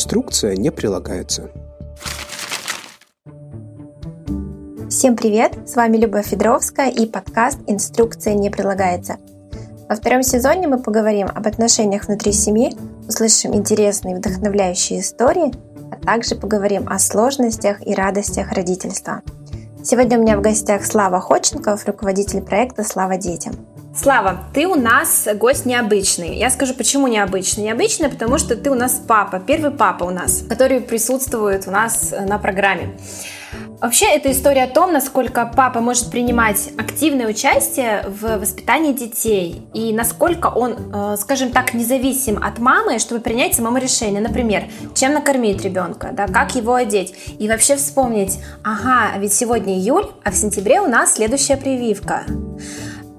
Инструкция не прилагается. Всем привет! С вами Любовь Федоровская и подкаст «Инструкция не прилагается». Во втором сезоне мы поговорим об отношениях внутри семьи, услышим интересные вдохновляющие истории, а также поговорим о сложностях и радостях родительства. Сегодня у меня в гостях Слава Ходченков, руководитель проекта «Слава детям». Слава, ты у нас гость необычный. Я скажу, почему необычный. Необычный, потому что ты у нас папа, первый папа у нас, который присутствует у нас на программе. Вообще, это история о том, насколько папа может принимать активное участие в воспитании детей и насколько он, э, скажем так, независим от мамы, чтобы принять самому решение. Например, чем накормить ребенка, да, как его одеть. И вообще вспомнить, ага, ведь сегодня июль, а в сентябре у нас следующая прививка.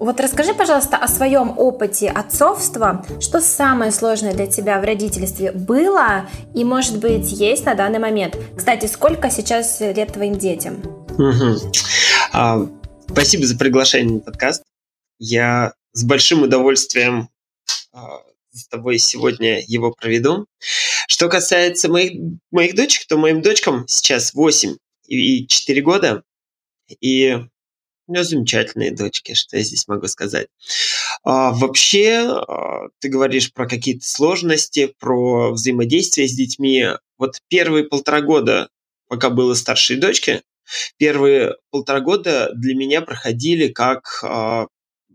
Вот расскажи, пожалуйста, о своем опыте отцовства. Что самое сложное для тебя в родительстве было и, может быть, есть на данный момент? Кстати, сколько сейчас лет твоим детям? Угу. А, спасибо за приглашение на подкаст. Я с большим удовольствием а, с тобой сегодня его проведу. Что касается моих, моих дочек, то моим дочкам сейчас 8 и 4 года. И у меня замечательные дочки, что я здесь могу сказать. А, вообще, а, ты говоришь про какие-то сложности, про взаимодействие с детьми. Вот первые полтора года, пока было старшей дочки, первые полтора года для меня проходили как а,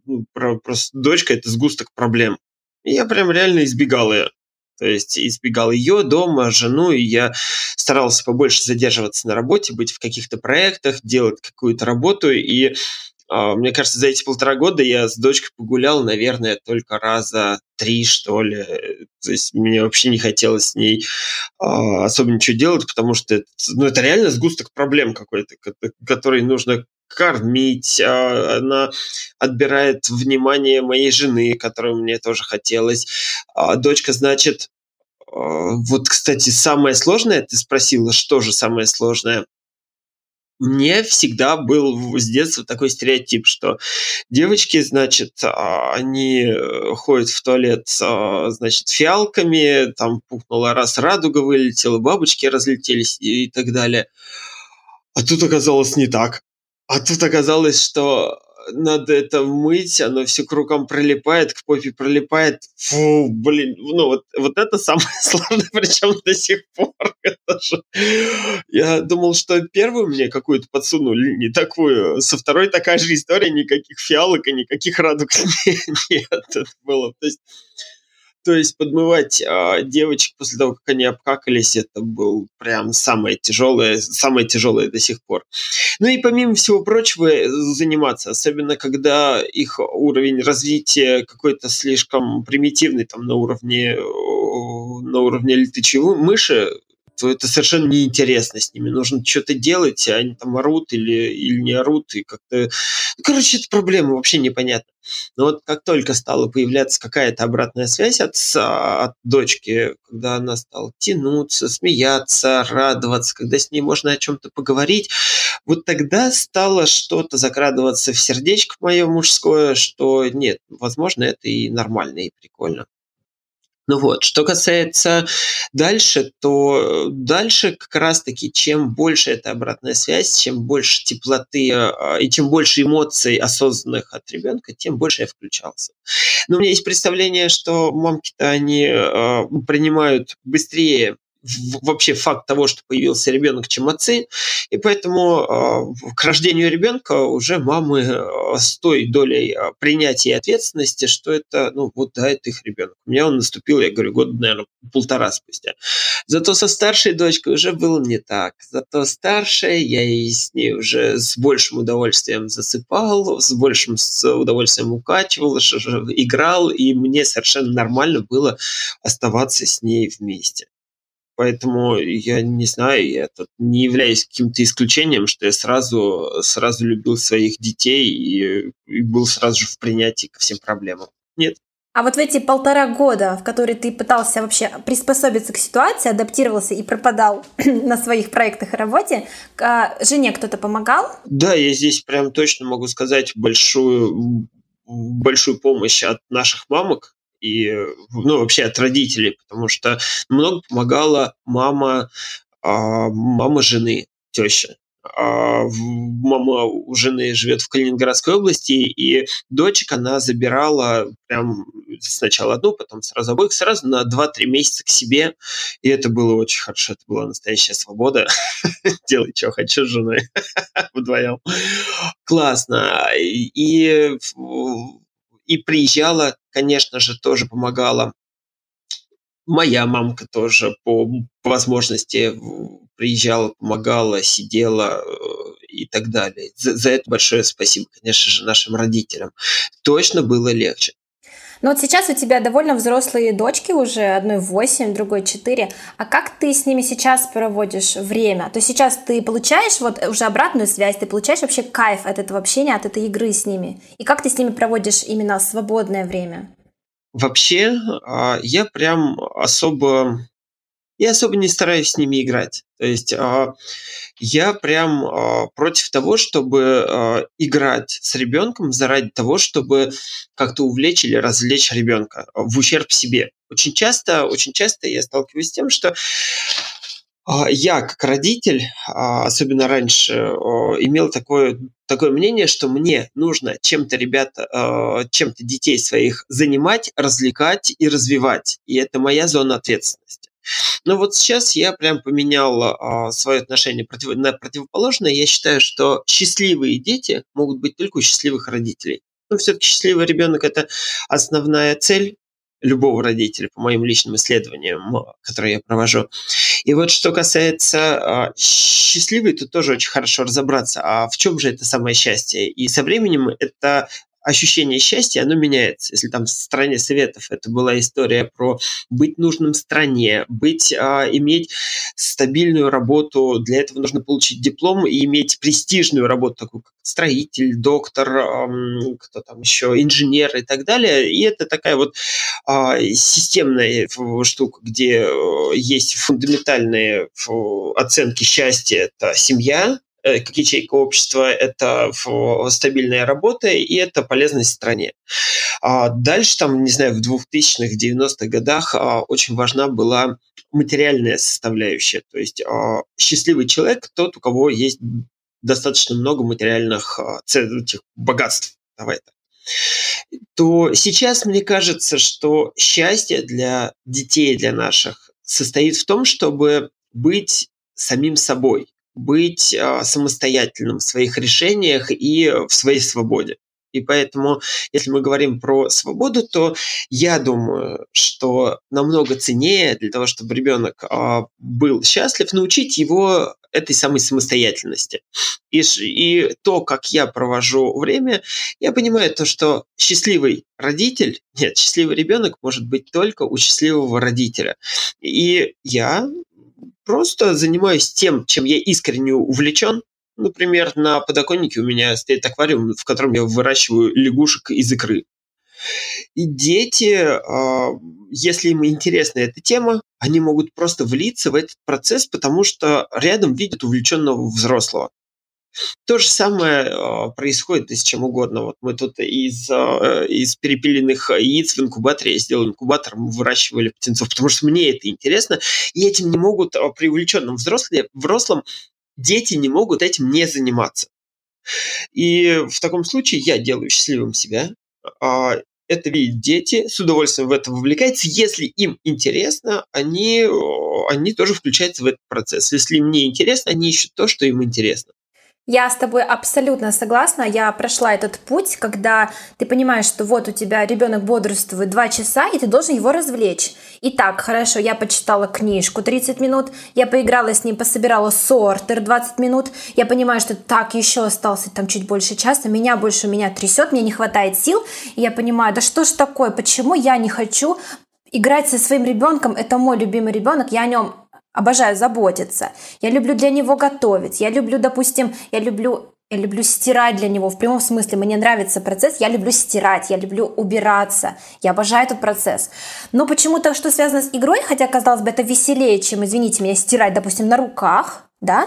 ну, просто дочка это сгусток проблем. И я прям реально избегал ее. То есть избегал ее, дома, жену, и я старался побольше задерживаться на работе, быть в каких-то проектах, делать какую-то работу, и Uh, мне кажется, за эти полтора года я с дочкой погулял, наверное, только раза три, что ли. То есть мне вообще не хотелось с ней uh, особо ничего делать, потому что это, ну, это реально сгусток проблем какой-то, который нужно кормить, а, она отбирает внимание моей жены, которую мне тоже хотелось. А дочка, значит, а, вот, кстати, самое сложное, ты спросила, что же самое сложное? Мне всегда был с детства такой стереотип, что девочки, значит, они э, ходят в туалет, значит, фиалками, там пухнула раз радуга вылетела, бабочки разлетелись и так далее. А тут оказалось не так. А тут оказалось, что надо это мыть, оно все к рукам прилипает, к попе прилипает. Фу, блин, ну вот, вот это самое сложное, причем до сих пор. Я думал, что первую мне какую-то подсунули, не такую. Со второй такая же история, никаких фиалок и никаких радуг нет. Это было. То есть то есть подмывать э, девочек после того, как они обкакались, это был прям самое тяжелое, самое тяжелое до сих пор. Ну и помимо всего прочего заниматься, особенно когда их уровень развития какой-то слишком примитивный, там на уровне на уровне летучей мыши, то это совершенно неинтересно с ними. Нужно что-то делать, а они там орут или, или не орут, и как-то... Ну, короче, это проблема вообще непонятна. Но вот как только стала появляться какая-то обратная связь от, от дочки, когда она стала тянуться, смеяться, радоваться, когда с ней можно о чем-то поговорить, вот тогда стало что-то закрадываться в сердечко мое мужское, что нет, возможно, это и нормально, и прикольно. Ну вот, что касается дальше, то дальше как раз-таки, чем больше эта обратная связь, чем больше теплоты а, и чем больше эмоций осознанных от ребенка, тем больше я включался. Но у меня есть представление, что мамки-то они э, принимают быстрее вообще факт того, что появился ребенок, чем отцы. И поэтому э, к рождению ребенка уже мамы э, с той долей э, принятия и ответственности, что это, ну, вот да, это их ребенок. У меня он наступил, я говорю, год, наверное, полтора спустя. Зато со старшей дочкой уже было не так. Зато старшая, я и с ней уже с большим удовольствием засыпал, с большим удовольствием укачивал, играл, и мне совершенно нормально было оставаться с ней вместе. Поэтому я не знаю, я тут не являюсь каким-то исключением, что я сразу, сразу любил своих детей и, и был сразу же в принятии ко всем проблемам. Нет. А вот в эти полтора года, в которые ты пытался вообще приспособиться к ситуации, адаптировался и пропадал на своих проектах и работе, а, жене кто-то помогал? Да, я здесь прям точно могу сказать большую, большую помощь от наших мамок, и ну, вообще от родителей, потому что много помогала мама, а, мама жены, теща. А, мама у жены живет в Калининградской области, и дочек она забирала прям сначала одну, потом сразу обоих, сразу на 2-3 месяца к себе, и это было очень хорошо, это была настоящая свобода. Делай, что хочешь с женой вдвоем. Классно. И, и приезжала, конечно же, тоже помогала Моя мамка тоже по, возможности приезжала, помогала, сидела э, и так далее. За, за это большое спасибо, конечно же, нашим родителям. Точно было легче. Но вот сейчас у тебя довольно взрослые дочки уже, одной 8, другой 4. А как ты с ними сейчас проводишь время? То есть сейчас ты получаешь вот уже обратную связь, ты получаешь вообще кайф от этого общения, от этой игры с ними? И как ты с ними проводишь именно свободное время? Вообще, а, я прям особо... Я особо не стараюсь с ними играть. То есть а, я прям а, против того, чтобы играть с ребенком заради того, чтобы как-то увлечь или развлечь ребенка в ущерб себе. Очень часто, очень часто я сталкиваюсь с тем, что а, я, как родитель, а, особенно раньше, имел такое, такое мнение, что мне нужно чем-то ребята, а, чем-то детей своих занимать, развлекать и развивать. И это моя зона ответственности. Но вот сейчас я прям поменял свое отношение против, на противоположное. Я считаю, что счастливые дети могут быть только у счастливых родителей. Но все-таки счастливый ребенок – это основная цель любого родителя, по моим личным исследованиям, которые я провожу. И вот что касается э, счастливой, тут тоже очень хорошо разобраться, а в чем же это самое счастье. И со временем это ощущение счастья, оно меняется. Если там в стране советов это была история про быть нужным стране, быть, а, иметь стабильную работу, для этого нужно получить диплом и иметь престижную работу, такую как строитель, доктор, эм, кто там еще, инженер и так далее. И это такая вот э, системная штука, где э, есть фундаментальные оценки счастья. Это семья, Э, как ячейка общества, это стабильная работа и это полезность стране. А дальше, там, не знаю, в 2000-х, 90-х годах а, очень важна была материальная составляющая. То есть а, счастливый человек тот, у кого есть достаточно много материальных этих богатств. Давай так то сейчас мне кажется, что счастье для детей, для наших, состоит в том, чтобы быть самим собой быть а, самостоятельным в своих решениях и в своей свободе. И поэтому, если мы говорим про свободу, то я думаю, что намного ценнее для того, чтобы ребенок а, был счастлив, научить его этой самой самостоятельности. И, и то, как я провожу время, я понимаю то, что счастливый родитель, нет, счастливый ребенок может быть только у счастливого родителя. И я просто занимаюсь тем, чем я искренне увлечен. Например, на подоконнике у меня стоит аквариум, в котором я выращиваю лягушек из икры. И дети, а, если им интересна эта тема, они могут просто влиться в этот процесс, потому что рядом видят увлеченного взрослого. То же самое э, происходит и с чем угодно. Вот мы тут из, э, из перепиленных яиц в инкубаторе, я сделал инкубатор, мы выращивали птенцов, потому что мне это интересно, и этим не могут э, при увлеченном взросле, взрослом дети не могут этим не заниматься. И в таком случае я делаю счастливым себя, а это видят дети, с удовольствием в это вовлекаются. Если им интересно, они, они тоже включаются в этот процесс. Если им не интересно, они ищут то, что им интересно. Я с тобой абсолютно согласна. Я прошла этот путь, когда ты понимаешь, что вот у тебя ребенок бодрствует два часа, и ты должен его развлечь. Итак, хорошо, я почитала книжку 30 минут, я поиграла с ним, пособирала сортер 20 минут, я понимаю, что так еще остался там чуть больше часа, меня больше меня трясет, мне не хватает сил, и я понимаю, да что ж такое, почему я не хочу играть со своим ребенком, это мой любимый ребенок, я о нем обожаю заботиться. Я люблю для него готовить. Я люблю, допустим, я люблю я люблю стирать для него в прямом смысле. Мне нравится процесс. Я люблю стирать, я люблю убираться. Я обожаю этот процесс. Но почему-то, что связано с игрой, хотя, казалось бы, это веселее, чем, извините меня, стирать, допустим, на руках, да,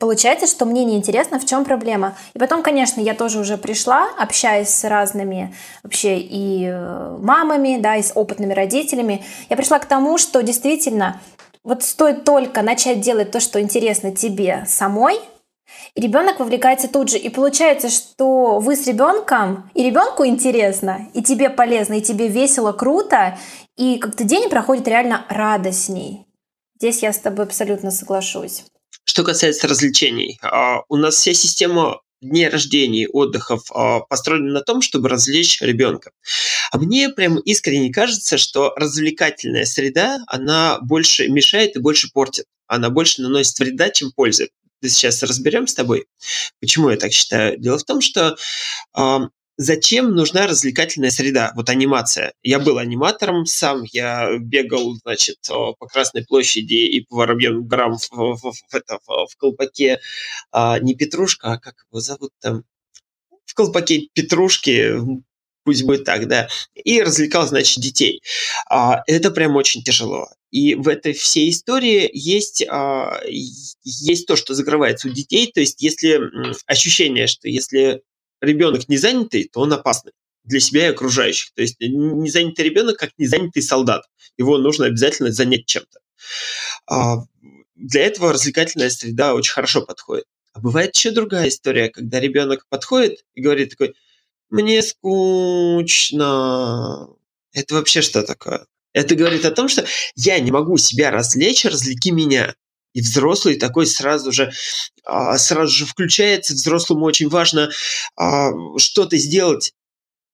Получается, что мне неинтересно, в чем проблема. И потом, конечно, я тоже уже пришла, общаясь с разными вообще и э, мамами, да, и с опытными родителями. Я пришла к тому, что действительно вот стоит только начать делать то, что интересно тебе самой, и ребенок вовлекается тут же. И получается, что вы с ребенком, и ребенку интересно, и тебе полезно, и тебе весело, круто, и как-то день проходит реально радостней. Здесь я с тобой абсолютно соглашусь. Что касается развлечений, а, у нас вся система дней рождения, отдыхов а, построена на том, чтобы развлечь ребенка. А мне прям искренне кажется, что развлекательная среда, она больше мешает и больше портит. Она больше наносит вреда, чем пользы. Сейчас разберем с тобой, почему я так считаю. Дело в том, что зачем нужна развлекательная среда, вот анимация. Я был аниматором сам, я бегал, значит, по Красной площади и по Воробьевым горам в, в, в, это, в, в колпаке а, не Петрушка, а как его зовут там? В колпаке Петрушки, пусть будет так, да, и развлекал, значит, детей. А, это прям очень тяжело. И в этой всей истории есть, а, есть то, что закрывается у детей, то есть если ощущение, что если ребенок не занятый, то он опасный для себя и окружающих. То есть не занятый ребенок, как не занятый солдат. Его нужно обязательно занять чем-то. А, для этого развлекательная среда очень хорошо подходит. А бывает еще другая история, когда ребенок подходит и говорит такой, мне скучно. Это вообще что такое? Это говорит о том, что я не могу себя развлечь, развлеки меня. И взрослый такой сразу же, а, сразу же включается. Взрослому очень важно а, что-то сделать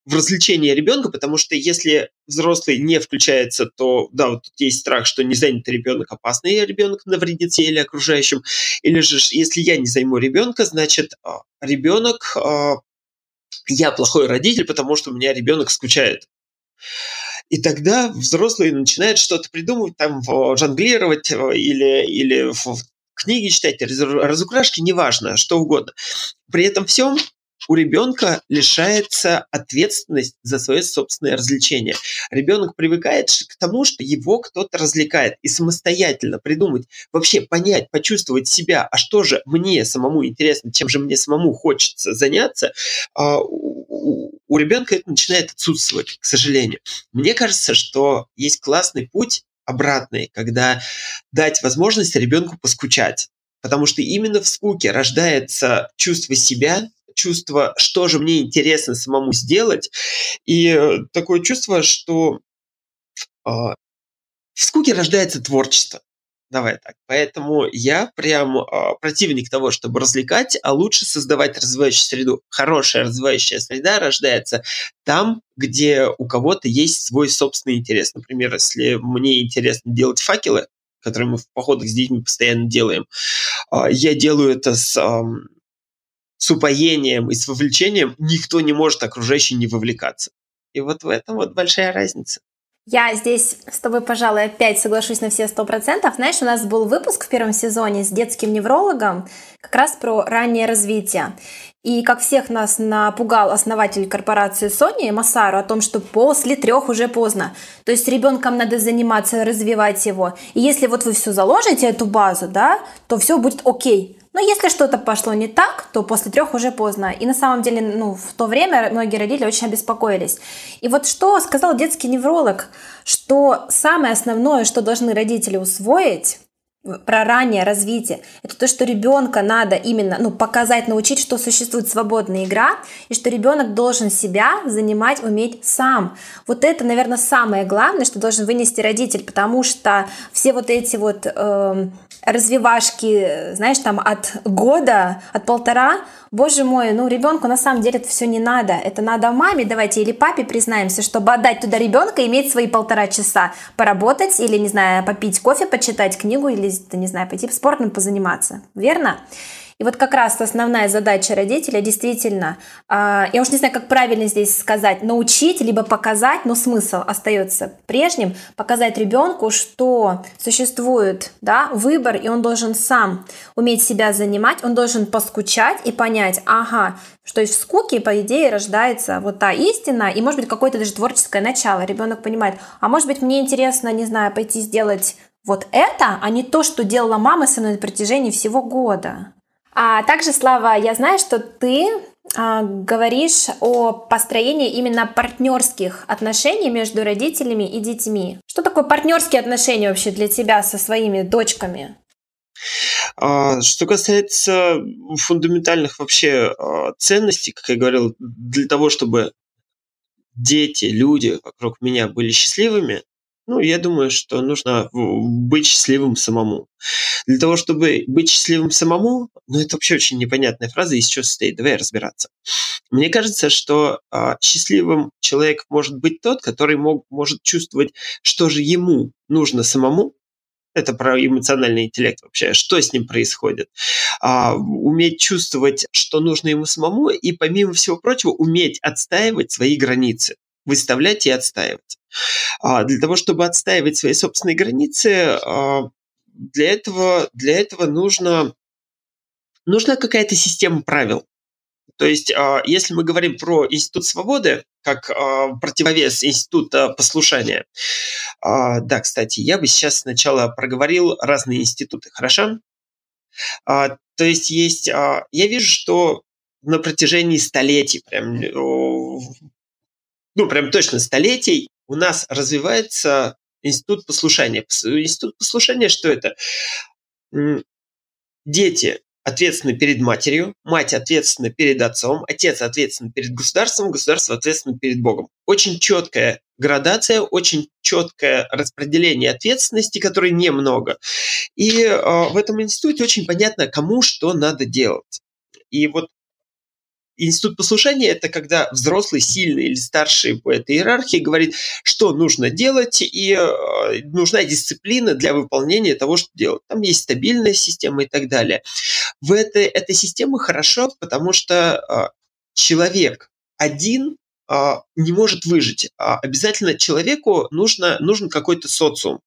в развлечении ребенка, потому что если взрослый не включается, то да, вот тут есть страх, что не занятый ребенок опасный, ребенок навредит себе или окружающим. Или же, если я не займу ребенка, значит, а, ребенок, я плохой родитель, потому что у меня ребенок скучает. И тогда взрослый начинает что-то придумывать, там, жонглировать э, или, или в книги читать, разукрашки, неважно, что угодно. При этом всем у ребенка лишается ответственность за свое собственное развлечение. Ребенок привыкает к тому, что его кто-то развлекает, и самостоятельно придумать, вообще понять, почувствовать себя, а что же мне самому интересно, чем же мне самому хочется заняться, а, у ребенка это начинает отсутствовать, к сожалению. Мне кажется, что есть классный путь обратный, когда дать возможность ребенку поскучать. Потому что именно в скуке рождается чувство себя, чувство, что же мне интересно самому сделать, и э, такое чувство, что э, в скуке рождается творчество. Давай так. Поэтому я прям э, противник того, чтобы развлекать, а лучше создавать развивающую среду. Хорошая развивающая среда рождается там, где у кого-то есть свой собственный интерес. Например, если мне интересно делать факелы, которые мы в походах с детьми постоянно делаем, э, я делаю это с, э, с упоением и с вовлечением, никто не может окружающий не вовлекаться. И вот в этом вот большая разница. Я здесь с тобой, пожалуй, опять соглашусь на все сто процентов. Знаешь, у нас был выпуск в первом сезоне с детским неврологом как раз про раннее развитие. И как всех нас напугал основатель корпорации Sony Масару о том, что после трех уже поздно. То есть ребенком надо заниматься, развивать его. И если вот вы все заложите, эту базу, да, то все будет окей. Но если что-то пошло не так, то после трех уже поздно. И на самом деле, ну, в то время многие родители очень обеспокоились. И вот что сказал детский невролог, что самое основное, что должны родители усвоить, про раннее развитие. Это то, что ребенка надо именно ну, показать, научить, что существует свободная игра, и что ребенок должен себя занимать, уметь сам. Вот это, наверное, самое главное, что должен вынести родитель, потому что все вот эти вот э, развивашки, знаешь, там от года, от полтора, боже мой, ну ребенку на самом деле это все не надо. Это надо маме, давайте, или папе признаемся, чтобы отдать туда ребенка, иметь свои полтора часа поработать, или, не знаю, попить кофе, почитать книгу, или, не знаю, пойти спортом позаниматься. Верно? И вот как раз основная задача родителя действительно, а, я уж не знаю, как правильно здесь сказать, научить, либо показать, но смысл остается прежним, показать ребенку, что существует да, выбор, и он должен сам уметь себя занимать, он должен поскучать и понять, ага, что из скуки, по идее, рождается вот та истина, и, может быть, какое-то даже творческое начало. Ребенок понимает, а может быть, мне интересно, не знаю, пойти сделать вот это, а не то, что делала мама со мной на протяжении всего года. А также, Слава, я знаю, что ты а, говоришь о построении именно партнерских отношений между родителями и детьми. Что такое партнерские отношения вообще для тебя со своими дочками? А, что касается фундаментальных вообще а, ценностей, как я говорил, для того, чтобы дети, люди вокруг меня были счастливыми, ну, я думаю, что нужно быть счастливым самому. Для того, чтобы быть счастливым самому, ну, это вообще очень непонятная фраза, из чего состоит. Давай разбираться. Мне кажется, что а, счастливым человек может быть тот, который мог, может чувствовать, что же ему нужно самому, это про эмоциональный интеллект вообще, что с ним происходит. А, уметь чувствовать, что нужно ему самому, и помимо всего прочего, уметь отстаивать свои границы, выставлять и отстаивать. А, для того, чтобы отстаивать свои собственные границы, а, для этого, для этого нужно, нужна какая-то система правил. То есть, а, если мы говорим про институт свободы, как противовес института послушания, да, кстати, я бы сейчас сначала проговорил разные институты, хорошо? То есть есть, я вижу, что на протяжении столетий, прям, ну, прям точно столетий, у нас развивается институт послушания. Институт послушания что это? Дети ответственны перед матерью, мать ответственна перед отцом, отец ответственен перед государством, государство ответственно перед Богом. Очень четкая градация, очень четкое распределение ответственности, которой немного. И э, в этом институте очень понятно, кому что надо делать. И вот Институт послушания – это когда взрослый, сильный или старший по этой иерархии говорит, что нужно делать, и э, нужна дисциплина для выполнения того, что делать. Там есть стабильная система и так далее. В этой, этой системе хорошо, потому что э, человек один э, не может выжить. А обязательно человеку нужно, нужен какой-то социум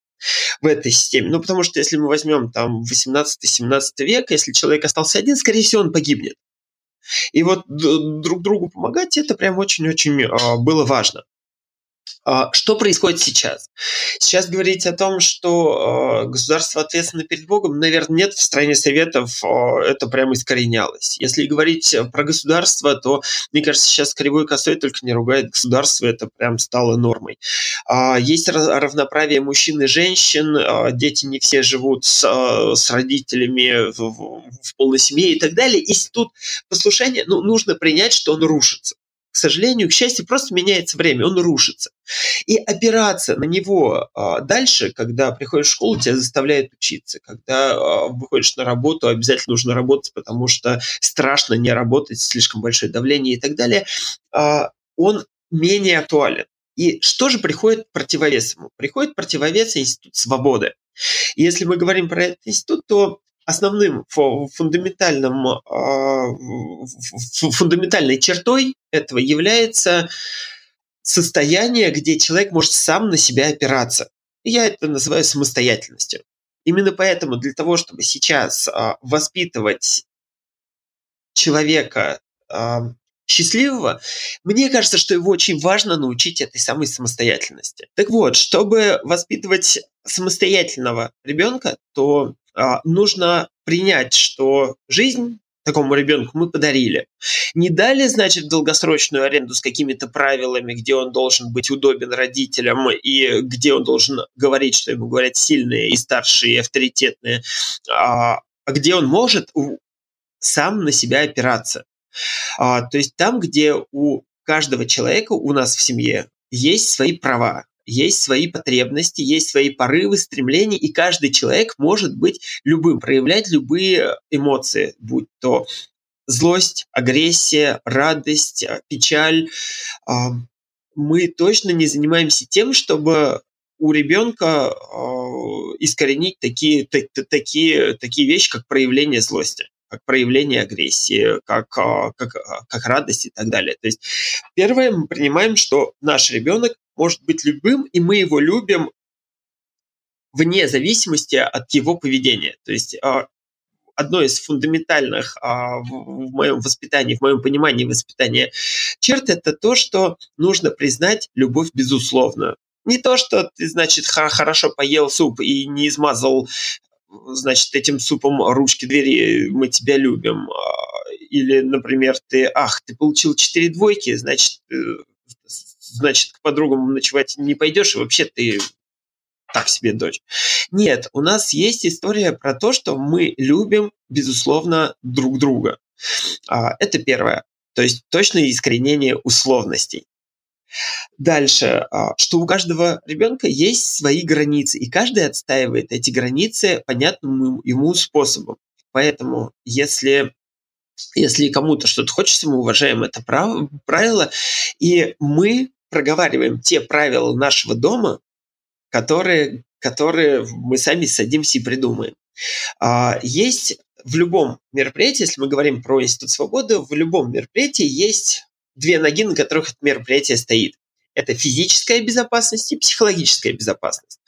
в этой системе. Ну, потому что если мы возьмем там 18-17 век, если человек остался один, скорее всего, он погибнет. И вот друг другу помогать, это прям очень-очень а, было важно. А, что происходит сейчас? Сейчас говорить о том, что а, государство ответственно перед Богом, наверное, нет. В стране советов это прямо искоренялось. Если говорить про государство, то, мне кажется, сейчас кривой косой только не ругает государство, это прям стало нормой. Есть равноправие мужчин и женщин, дети не все живут с, с родителями в, в полной семье и так далее. Институт послушания, ну, нужно принять, что он рушится к сожалению, к счастью, просто меняется время, он рушится. И опираться на него а, дальше, когда приходишь в школу, тебя заставляют учиться. Когда а, выходишь на работу, обязательно нужно работать, потому что страшно не работать, слишком большое давление и так далее, а, он менее актуален. И что же приходит противовес ему? Приходит противовес институт свободы. Если мы говорим про этот институт, то основным фундаментальным, а, фундаментальной чертой этого является состояние, где человек может сам на себя опираться. я это называю самостоятельностью. Именно поэтому для того, чтобы сейчас а, воспитывать человека а, счастливого, мне кажется, что его очень важно научить этой самой самостоятельности. Так вот, чтобы воспитывать самостоятельного ребенка, то нужно принять, что жизнь такому ребенку мы подарили. Не дали, значит, долгосрочную аренду с какими-то правилами, где он должен быть удобен родителям и где он должен говорить, что ему говорят сильные и старшие, и авторитетные, а, а где он может сам на себя опираться. А, то есть там, где у каждого человека у нас в семье есть свои права, есть свои потребности, есть свои порывы, стремления, и каждый человек может быть любым, проявлять любые эмоции, будь то злость, агрессия, радость, а, печаль. А, мы точно не занимаемся тем, чтобы у ребенка а, искоренить такие, такие, такие вещи, как проявление злости как проявление агрессии, как, как, как радость и так далее. То есть первое, мы принимаем, что наш ребенок может быть любым, и мы его любим вне зависимости от его поведения. То есть а, одно из фундаментальных а, в моем воспитании, в моем понимании воспитания черт это то, что нужно признать любовь безусловно. Не то, что ты, значит, хорошо поел суп и не измазал значит, этим супом ручки двери мы тебя любим. А, или, например, ты, ах, ты получил четыре двойки, значит, э, значит, к подругам ночевать не пойдешь, и вообще ты так себе дочь. Нет, у нас есть история про то, что мы любим, безусловно, друг друга. А, это первое. То есть точное искоренение условностей. Дальше, а, что у каждого ребенка есть свои границы, и каждый отстаивает эти границы понятным ему способом. Поэтому, если если кому-то что-то хочется, мы уважаем это правило, и мы проговариваем те правила нашего дома, которые, которые мы сами садимся и придумаем. А, есть в любом мероприятии, если мы говорим про Институт свободы, в любом мероприятии есть две ноги, на которых это мероприятие стоит. Это физическая безопасность и психологическая безопасность.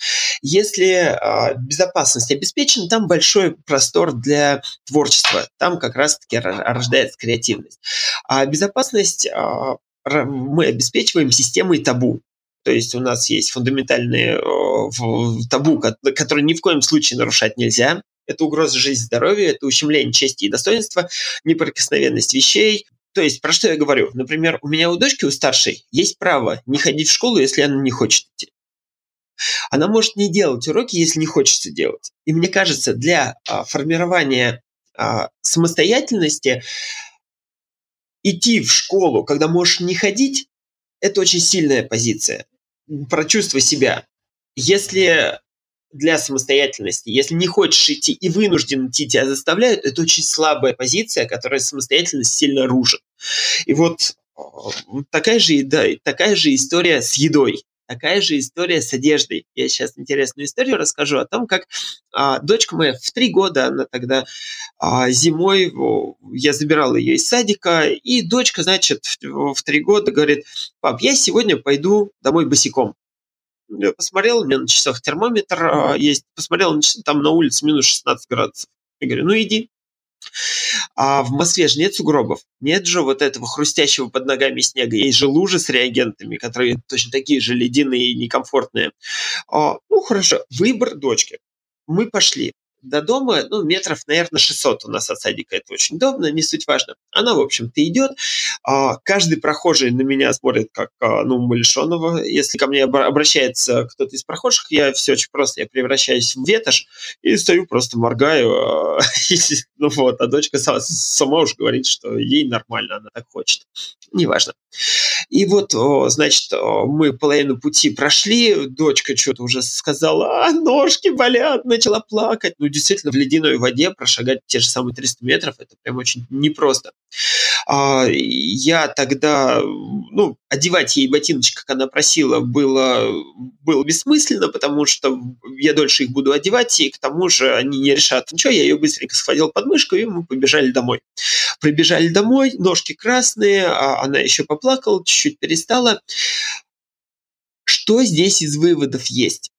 Если э, безопасность обеспечена, там большой простор для творчества. Там как раз-таки рождается креативность. А безопасность э, мы обеспечиваем системой табу. То есть у нас есть фундаментальные э, табу, которые ни в коем случае нарушать нельзя это угроза жизни, здоровью, это ущемление чести и достоинства, неприкосновенность вещей. То есть, про что я говорю? Например, у меня у дочки, у старшей, есть право не ходить в школу, если она не хочет идти. Она может не делать уроки, если не хочется делать. И мне кажется, для а, формирования а, самостоятельности идти в школу, когда можешь не ходить, это очень сильная позиция про чувство себя. Если для самостоятельности. Если не хочешь идти и вынужден идти, тебя заставляют, это очень слабая позиция, которая самостоятельность сильно рушит. И вот э, такая же, да, такая же история с едой. Такая же история с одеждой. Я сейчас интересную историю расскажу о том, как а, дочка моя в три года, она тогда а, зимой, я забирал ее из садика, и дочка, значит, в, в три года говорит, пап, я сегодня пойду домой босиком. Я посмотрел, у меня на часах термометр а, есть, посмотрел, там на улице минус 16 градусов. Я говорю, ну иди. А в Москве же нет сугробов, нет же вот этого хрустящего под ногами снега. Есть же лужи с реагентами, которые точно такие же ледяные и некомфортные. А, ну хорошо, выбор дочки. Мы пошли до дома, ну, метров, наверное, 600 у нас от садика. Это очень удобно, не суть важно. Она, в общем-то, идет. А, каждый прохожий на меня смотрит как, а, ну, Малишонова. Если ко мне обращается кто-то из прохожих, я все очень просто, я превращаюсь в ветошь и стою, просто моргаю. А, ну вот, а дочка сама уж говорит, что ей нормально, она так хочет. Неважно. И вот, значит, мы половину пути прошли, дочка что-то уже сказала, а, ножки болят, начала плакать. Ну, действительно, в ледяной воде прошагать те же самые 300 метров, это прям очень непросто. А, я тогда, ну, одевать ей ботиночки, как она просила, было, было бессмысленно, потому что я дольше их буду одевать, и к тому же они не решат ничего. Я ее быстренько схватил под мышку, и мы побежали домой. Прибежали домой, ножки красные, а она еще поплакала, чуть-чуть перестала. Что здесь из выводов есть?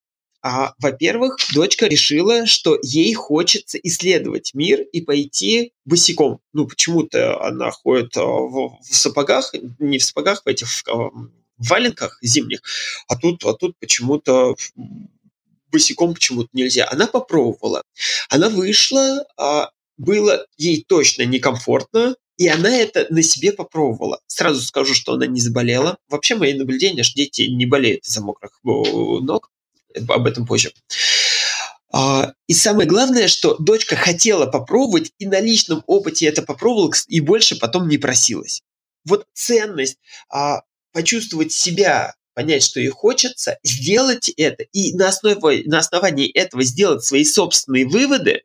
А, во-первых, дочка решила, что ей хочется исследовать мир и пойти босиком. Ну, почему-то она ходит а, в, в сапогах, не в сапогах, в этих в, а, в валенках зимних, а тут, а тут почему-то босиком почему-то нельзя. Она попробовала. Она вышла, а, было ей точно некомфортно, и она это на себе попробовала. Сразу скажу, что она не заболела. Вообще, мои наблюдения, что дети не болеют из-за мокрых ног об этом позже. А, и самое главное, что дочка хотела попробовать и на личном опыте это попробовала и больше потом не просилась. Вот ценность а, почувствовать себя, понять, что ей хочется, сделать это и на, основе, на основании этого сделать свои собственные выводы,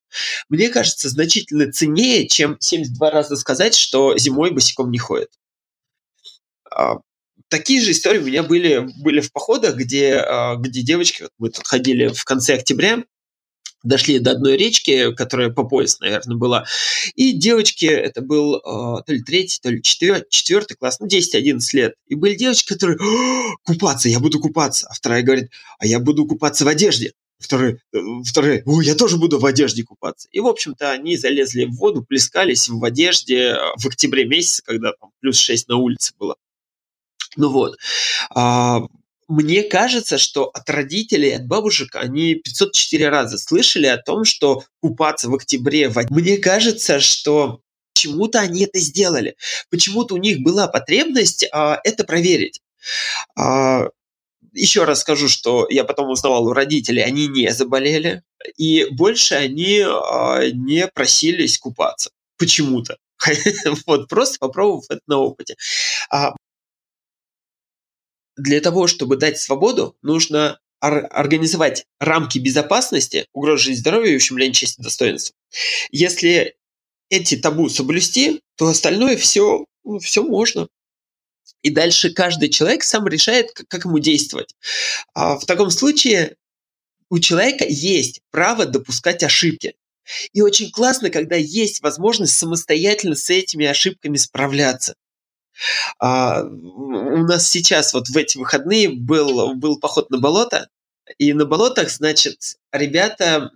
мне кажется, значительно ценнее, чем 72 раза сказать, что зимой босиком не ходит. А, такие же истории у меня были, были в походах, где, а, где девочки, вот мы тут ходили в конце октября, дошли до одной речки, которая по пояс, наверное, была. И девочки, это был э, то ли третий, то ли четвертый, четвертый класс, ну, 10-11 лет. И были девочки, которые, купаться, я буду купаться. А вторая говорит, а я буду купаться в одежде. Вторые, э, вторые, ой, я тоже буду в одежде купаться. И, в общем-то, они залезли в воду, плескались в одежде в октябре месяце, когда там плюс 6 на улице было. Ну вот. А, мне кажется, что от родителей, от бабушек они 504 раза слышали о том, что купаться в октябре в Мне кажется, что почему-то они это сделали. Почему-то у них была потребность а, это проверить. А, еще раз скажу, что я потом узнавал у родителей, они не заболели, и больше они а, не просились купаться. Почему-то. вот, просто попробовав это на опыте. А, для того, чтобы дать свободу, нужно организовать рамки безопасности, угрозы жизни здоровья и ущемления чести достоинства. Если эти табу соблюсти, то остальное все, ну, все можно. И дальше каждый человек сам решает, как ему действовать. А в таком случае у человека есть право допускать ошибки. И очень классно, когда есть возможность самостоятельно с этими ошибками справляться. А, у нас сейчас вот в эти выходные был, был поход на болото, и на болотах, значит, ребята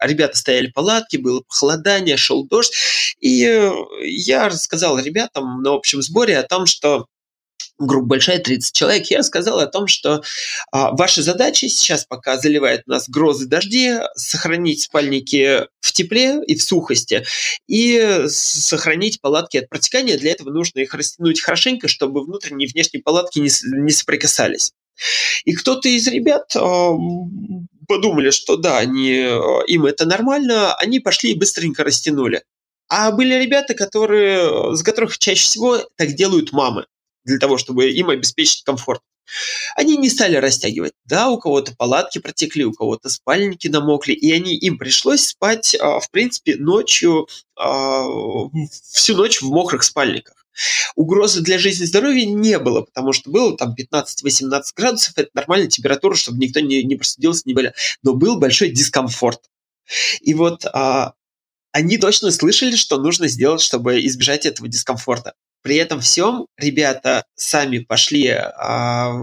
ребята стояли палатки, было похолодание, шел дождь, и я рассказал ребятам на общем сборе о том, что группа большая, 30 человек, я сказал о том, что а, ваша задача сейчас, пока заливает нас грозы, дожди, сохранить спальники в тепле и в сухости, и сохранить палатки от протекания. Для этого нужно их растянуть хорошенько, чтобы внутренние и внешние палатки не, не соприкасались. И кто-то из ребят а, подумали, что да, они, а, им это нормально, они пошли и быстренько растянули. А были ребята, которые, с которых чаще всего так делают мамы для того, чтобы им обеспечить комфорт. Они не стали растягивать. Да, у кого-то палатки протекли, у кого-то спальники намокли, и они, им пришлось спать, а, в принципе, ночью, а, всю ночь в мокрых спальниках. Угрозы для жизни и здоровья не было, потому что было там 15-18 градусов, это нормальная температура, чтобы никто не, не простудился, не болел. Но был большой дискомфорт. И вот а, они точно слышали, что нужно сделать, чтобы избежать этого дискомфорта. При этом всем ребята сами пошли, а,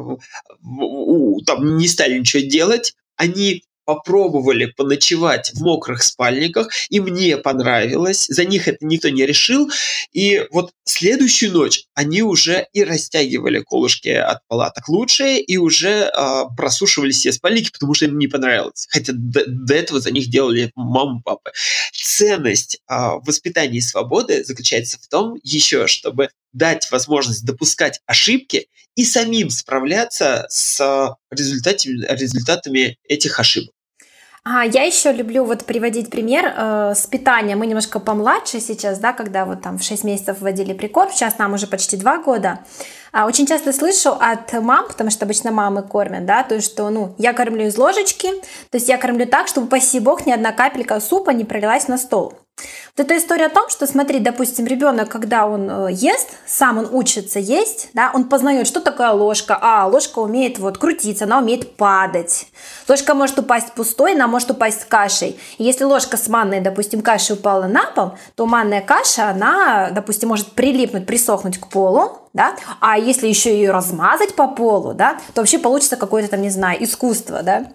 там не стали ничего делать, они попробовали поночевать в мокрых спальниках, и мне понравилось, за них это никто не решил, и вот следующую ночь они уже и растягивали колышки от палаток лучшие, и уже э, просушивали все спальники, потому что им не понравилось, хотя до, до этого за них делали мама, папа. Ценность э, воспитания и свободы заключается в том еще, чтобы дать возможность допускать ошибки и самим справляться с результатами, результатами этих ошибок. А, я еще люблю вот приводить пример э, с питанием. Мы немножко помладше сейчас, да, когда вот там в 6 месяцев вводили прикорм, сейчас нам уже почти 2 года. А, очень часто слышу от мам, потому что обычно мамы кормят, да, то есть что, ну, я кормлю из ложечки, то есть я кормлю так, чтобы, паси бог, ни одна капелька супа не пролилась на стол. Вот эта история о том, что, смотри, допустим, ребенок, когда он э, ест, сам он учится есть, да, он познает, что такое ложка. А, ложка умеет вот крутиться, она умеет падать. Ложка может упасть пустой, она может упасть с кашей. И если ложка с манной, допустим, кашей упала на пол, то манная каша, она, допустим, может прилипнуть, присохнуть к полу, да, а если еще ее размазать по полу, да, то вообще получится какое-то там, не знаю, искусство, да.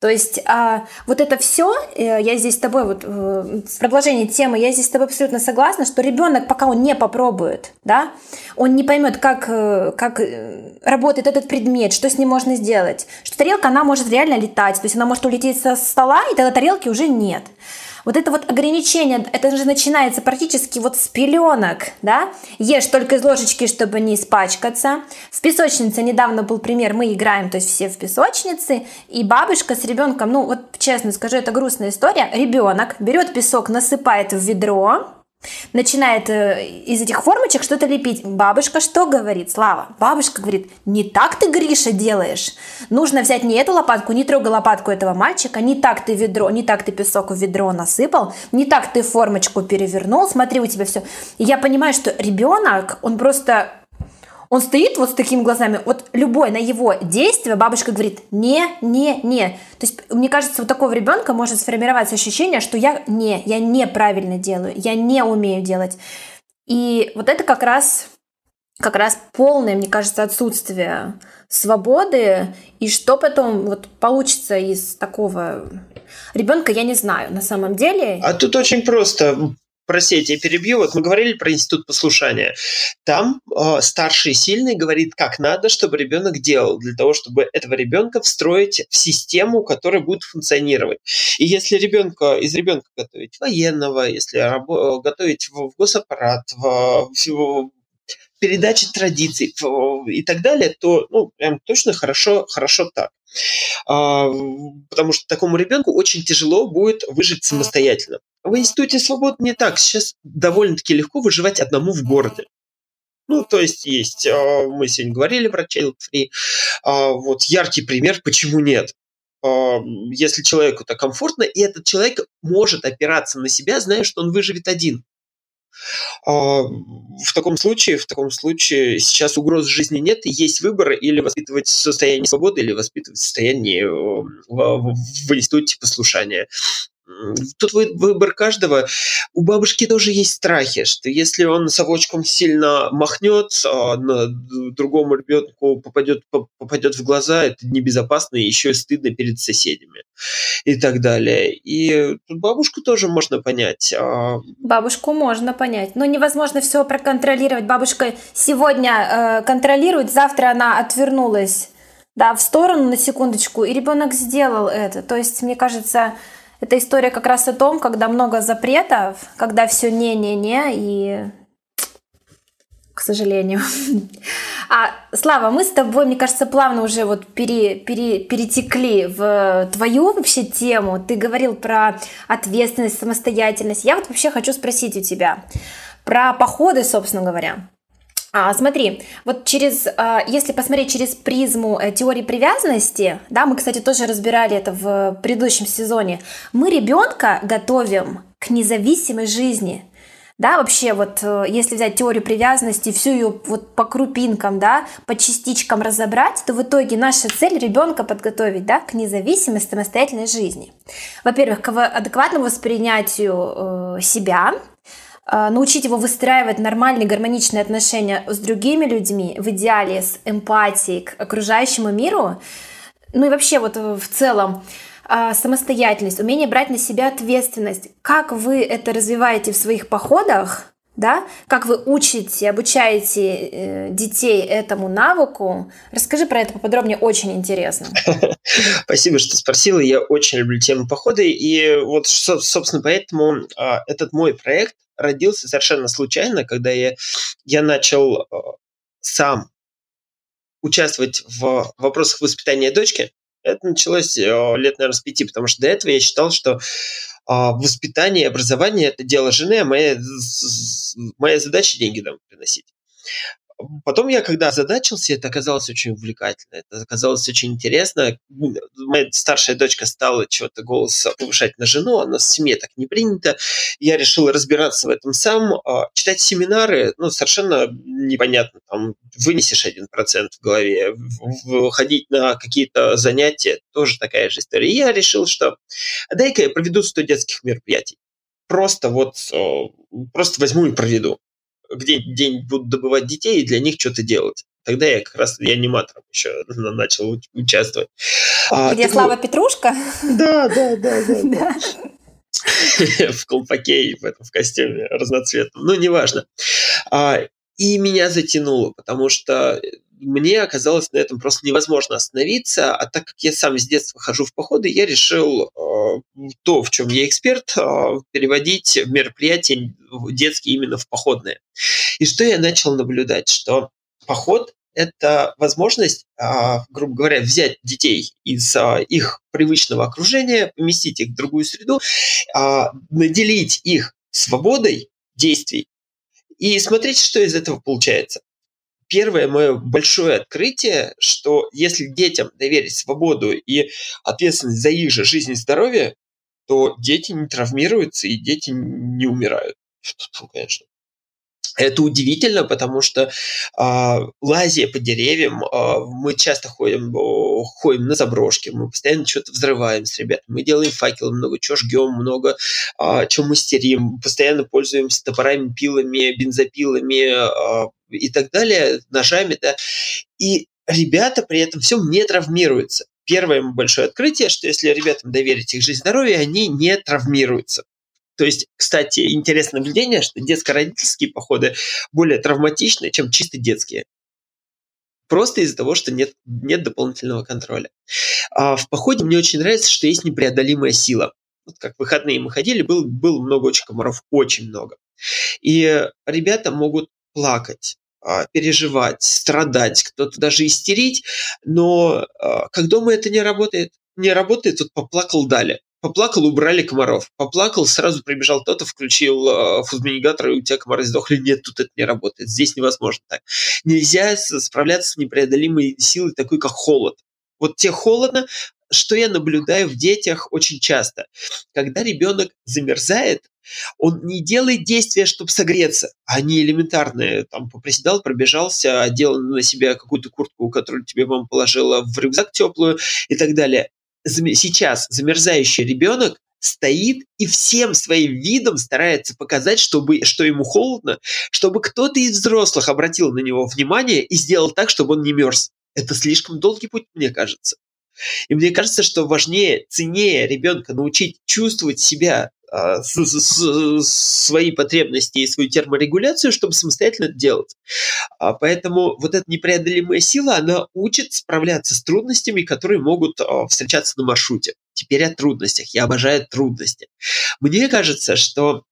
То есть а, вот это все, э, я здесь с тобой, вот в продолжении темы, я здесь с тобой абсолютно согласна, что ребенок, пока он не попробует, да, он не поймет, как, э, как э, работает этот предмет, что с ним можно сделать, что тарелка, она может реально летать, то есть она может улететь со стола, и тогда тарелки уже нет. Вот это вот ограничение, это же начинается практически вот с пеленок, да? Ешь только из ложечки, чтобы не испачкаться. В песочнице недавно был пример, мы играем, то есть все в песочнице, и бабушка с ребенком, ну вот честно скажу, это грустная история, ребенок берет песок, насыпает в ведро, начинает э, из этих формочек что-то лепить. Бабушка что говорит? Слава, бабушка говорит, не так ты, Гриша, делаешь. Нужно взять не эту лопатку, не трогай лопатку этого мальчика, не так ты ведро, не так ты песок в ведро насыпал, не так ты формочку перевернул, смотри, у тебя все. И я понимаю, что ребенок, он просто он стоит вот с такими глазами, вот любое на его действие бабушка говорит не, не, не. То есть, мне кажется, у такого ребенка может сформироваться ощущение, что я не, я неправильно делаю, я не умею делать. И вот это как раз, как раз полное, мне кажется, отсутствие свободы. И что потом вот получится из такого ребенка, я не знаю на самом деле. А тут очень просто прости, я тебя перебью. Вот мы говорили про институт послушания. Там э, старший сильный говорит, как надо, чтобы ребенок делал, для того, чтобы этого ребенка встроить в систему, которая будет функционировать. И если ребенка из ребенка готовить военного, если рабо- готовить в, в госаппарат, в, в передачи традиций и так далее, то ну, прям точно хорошо, хорошо так. А, потому что такому ребенку очень тяжело будет выжить самостоятельно. В Институте свобод не так. Сейчас довольно-таки легко выживать одному в городе. Ну, то есть есть, а, мы сегодня говорили про Child Free, а, вот яркий пример, почему нет если человеку-то комфортно, и этот человек может опираться на себя, зная, что он выживет один. А, в таком случае, в таком случае сейчас угроз жизни нет, есть выбор или воспитывать в состоянии свободы, или воспитывать в состоянии в, в, в институте послушания. Тут выбор каждого. У бабушки тоже есть страхи, что если он совочком сильно махнет, а другому ребенку попадет, попадет в глаза, это небезопасно и еще и стыдно перед соседями и так далее. И тут бабушку тоже можно понять. А бабушку можно понять, но невозможно все проконтролировать. Бабушка сегодня э, контролирует, завтра она отвернулась да, в сторону на секундочку, и ребенок сделал это. То есть, мне кажется, эта история как раз о том, когда много запретов, когда все не-не-не и к сожалению. А, Слава, мы с тобой, мне кажется, плавно уже вот пере, пере, перетекли в твою вообще тему. Ты говорил про ответственность, самостоятельность. Я вот вообще хочу спросить у тебя про походы, собственно говоря. А, смотри, вот через, а, если посмотреть через призму э, теории привязанности, да, мы, кстати, тоже разбирали это в предыдущем сезоне, мы ребенка готовим к независимой жизни. Да, вообще вот э, если взять теорию привязанности, всю ее вот по крупинкам, да, по частичкам разобрать, то в итоге наша цель ребенка подготовить, да, к независимой самостоятельной жизни. Во-первых, к адекватному воспринятию э, себя, научить его выстраивать нормальные гармоничные отношения с другими людьми, в идеале с эмпатией к окружающему миру, ну и вообще вот в целом а, самостоятельность, умение брать на себя ответственность. Как вы это развиваете в своих походах, да? Как вы учите, обучаете э, детей этому навыку? Расскажи про это поподробнее, очень интересно. Спасибо, что спросила. Я очень люблю тему походы, и вот, собственно, поэтому а, этот мой проект родился совершенно случайно, когда я, я начал э, сам участвовать в вопросах воспитания дочки. Это началось э, лет, наверное, с пяти, потому что до этого я считал, что а, воспитание и образование – это дело жены, а моя, моя задача – деньги нам приносить. Потом я, когда задачился, это оказалось очень увлекательно, это оказалось очень интересно. Моя старшая дочка стала чего-то голос повышать на жену, а нас в семье так не принято. Я решил разбираться в этом сам. А, читать семинары, ну, совершенно непонятно. Там вынесешь один процент в голове, ходить на какие-то занятия, тоже такая же история. И я решил, что а дай-ка я проведу 100 детских мероприятий просто вот просто возьму и проведу где день будут добывать детей и для них что-то делать. Тогда я как раз я аниматором еще начал участвовать. А, где Слава вот... Петрушка? Да, да, да, да. В колпаке и в этом в костюме разноцветном. Ну, неважно. А, и меня затянуло, потому что мне оказалось на этом просто невозможно остановиться, а так как я сам с детства хожу в походы, я решил э, то, в чем я эксперт, э, переводить мероприятия детские именно в походные. И что я начал наблюдать, что поход это возможность, э, грубо говоря, взять детей из э, их привычного окружения, поместить их в другую среду, э, наделить их свободой действий и смотреть, что из этого получается первое мое большое открытие, что если детям доверить свободу и ответственность за их же жизнь и здоровье, то дети не травмируются и дети не умирают. Конечно. Это удивительно, потому что э, лазия по деревьям, э, мы часто ходим, э, ходим на заброшки, мы постоянно что-то взрываем с ребятами, мы делаем факелы, много чего жгем, много э, чего мастерим, постоянно пользуемся топорами, пилами, бензопилами э, и так далее, ножами, да, и ребята при этом всем не травмируются. Первое большое открытие, что если ребятам доверить их жизнь здоровье, они не травмируются. То есть, кстати, интересное наблюдение, что детско-родительские походы более травматичны, чем чисто детские. Просто из-за того, что нет, нет дополнительного контроля. А в походе мне очень нравится, что есть непреодолимая сила. Вот как в выходные мы ходили, было, было много очень комаров, очень много. И ребята могут плакать, переживать, страдать, кто-то даже истерить, но а, как дома это не работает, не работает, тут поплакал дали. Поплакал, убрали комаров. Поплакал, сразу прибежал кто-то, включил э, фузминигатор, и у тебя комары сдохли. Нет, тут это не работает. Здесь невозможно так. Нельзя справляться с непреодолимой силой, такой как холод. Вот тебе холодно, что я наблюдаю в детях очень часто. Когда ребенок замерзает, он не делает действия, чтобы согреться, они элементарные. Там поприседал, пробежался, одел на себя какую-то куртку, которую тебе мама положила в рюкзак теплую и так далее сейчас замерзающий ребенок стоит и всем своим видом старается показать, чтобы, что ему холодно, чтобы кто-то из взрослых обратил на него внимание и сделал так, чтобы он не мерз. Это слишком долгий путь, мне кажется. И мне кажется, что важнее, ценнее ребенка научить чувствовать себя а, с, с, свои потребности и свою терморегуляцию, чтобы самостоятельно это делать. А, поэтому вот эта непреодолимая сила, она учит справляться с трудностями, которые могут а, встречаться на маршруте. Теперь о трудностях. Я обожаю трудности. Мне кажется, что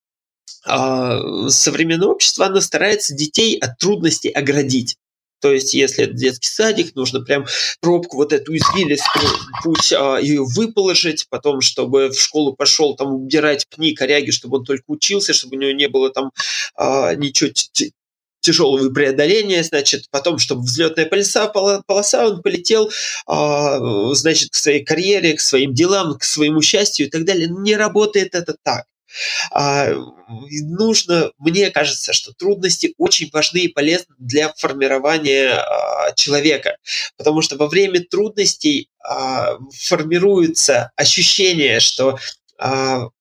современное общество, оно старается детей от трудностей оградить. То есть, если это детский садик, нужно прям пробку вот эту извилистую путь а, ее выположить, потом, чтобы в школу пошел там убирать пни, коряги, чтобы он только учился, чтобы у него не было там а, ничего тяжелого преодоления, значит, потом, чтобы взлетная полоса, полоса он полетел, а, значит, к своей карьере, к своим делам, к своему счастью и так далее. Не работает это так. А, нужно, мне кажется, что трудности очень важны и полезны для формирования а, человека, потому что во время трудностей а, формируется ощущение, что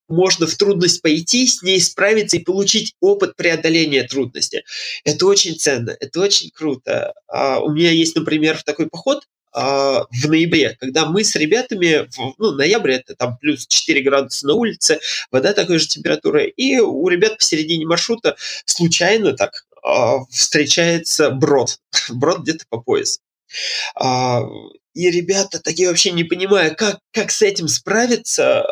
можно в трудность пойти, с ней справиться и получить опыт преодоления трудности. Это очень ценно, это очень круто. У меня есть, например, такой поход в ноябре, когда мы с ребятами, ну, ноябрь это там плюс 4 градуса на улице, вода такой же температуры, и у ребят посередине маршрута случайно так а, встречается брод, брод где-то по пояс. А, и ребята, такие вообще не понимая, как, как с этим справиться,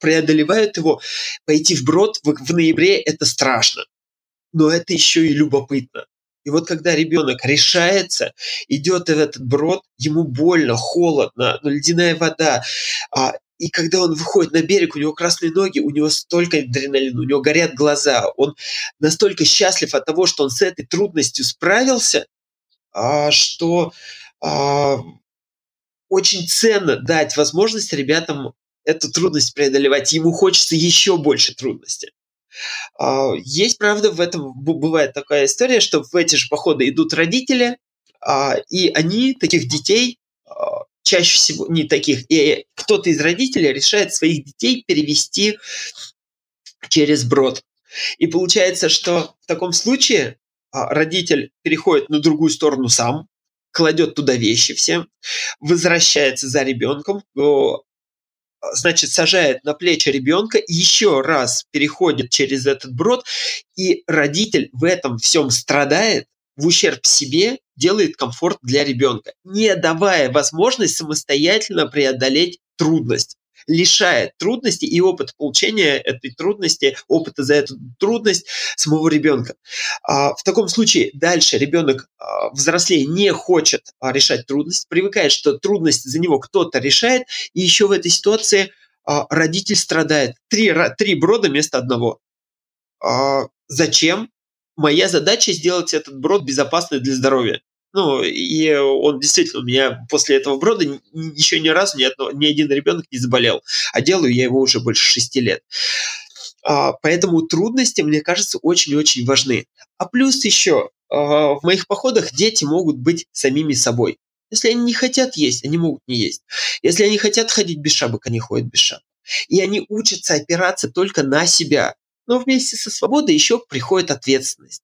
преодолевают его. Пойти в брод в, в ноябре – это страшно. Но это еще и любопытно. И вот когда ребенок решается, идет в этот брод, ему больно, холодно, ну, ледяная вода, а, и когда он выходит на берег, у него красные ноги, у него столько адреналина, у него горят глаза, он настолько счастлив от того, что он с этой трудностью справился, а, что а, очень ценно дать возможность ребятам эту трудность преодолевать. Ему хочется еще больше трудностей. А, есть, правда, в этом бывает такая история, что в эти же походы идут родители, а, и они таких детей а, чаще всего не таких, и кто-то из родителей решает своих детей перевести через брод. И получается, что в таком случае родитель переходит на другую сторону сам, кладет туда вещи все, возвращается за ребенком, значит, сажает на плечи ребенка, еще раз переходит через этот брод, и родитель в этом всем страдает, в ущерб себе делает комфорт для ребенка, не давая возможность самостоятельно преодолеть трудность лишает трудности и опыт получения этой трудности, опыта за эту трудность самого ребенка. А, в таком случае дальше ребенок а, взрослее не хочет а, решать трудность, привыкает, что трудность за него кто-то решает, и еще в этой ситуации родитель страдает. Три, три брода вместо одного. Зачем? Моя задача сделать этот брод безопасный для здоровья. Ну, и он действительно у меня после этого брода еще ни разу ни, одно, ни один ребенок не заболел. А делаю я его уже больше шести лет. А, поэтому трудности, мне кажется, очень-очень важны. А плюс еще, а, в моих походах дети могут быть самими собой. Если они не хотят есть, они могут не есть. Если они хотят ходить без шапок, они ходят без шапок. И они учатся опираться только на себя но вместе со свободой еще приходит ответственность.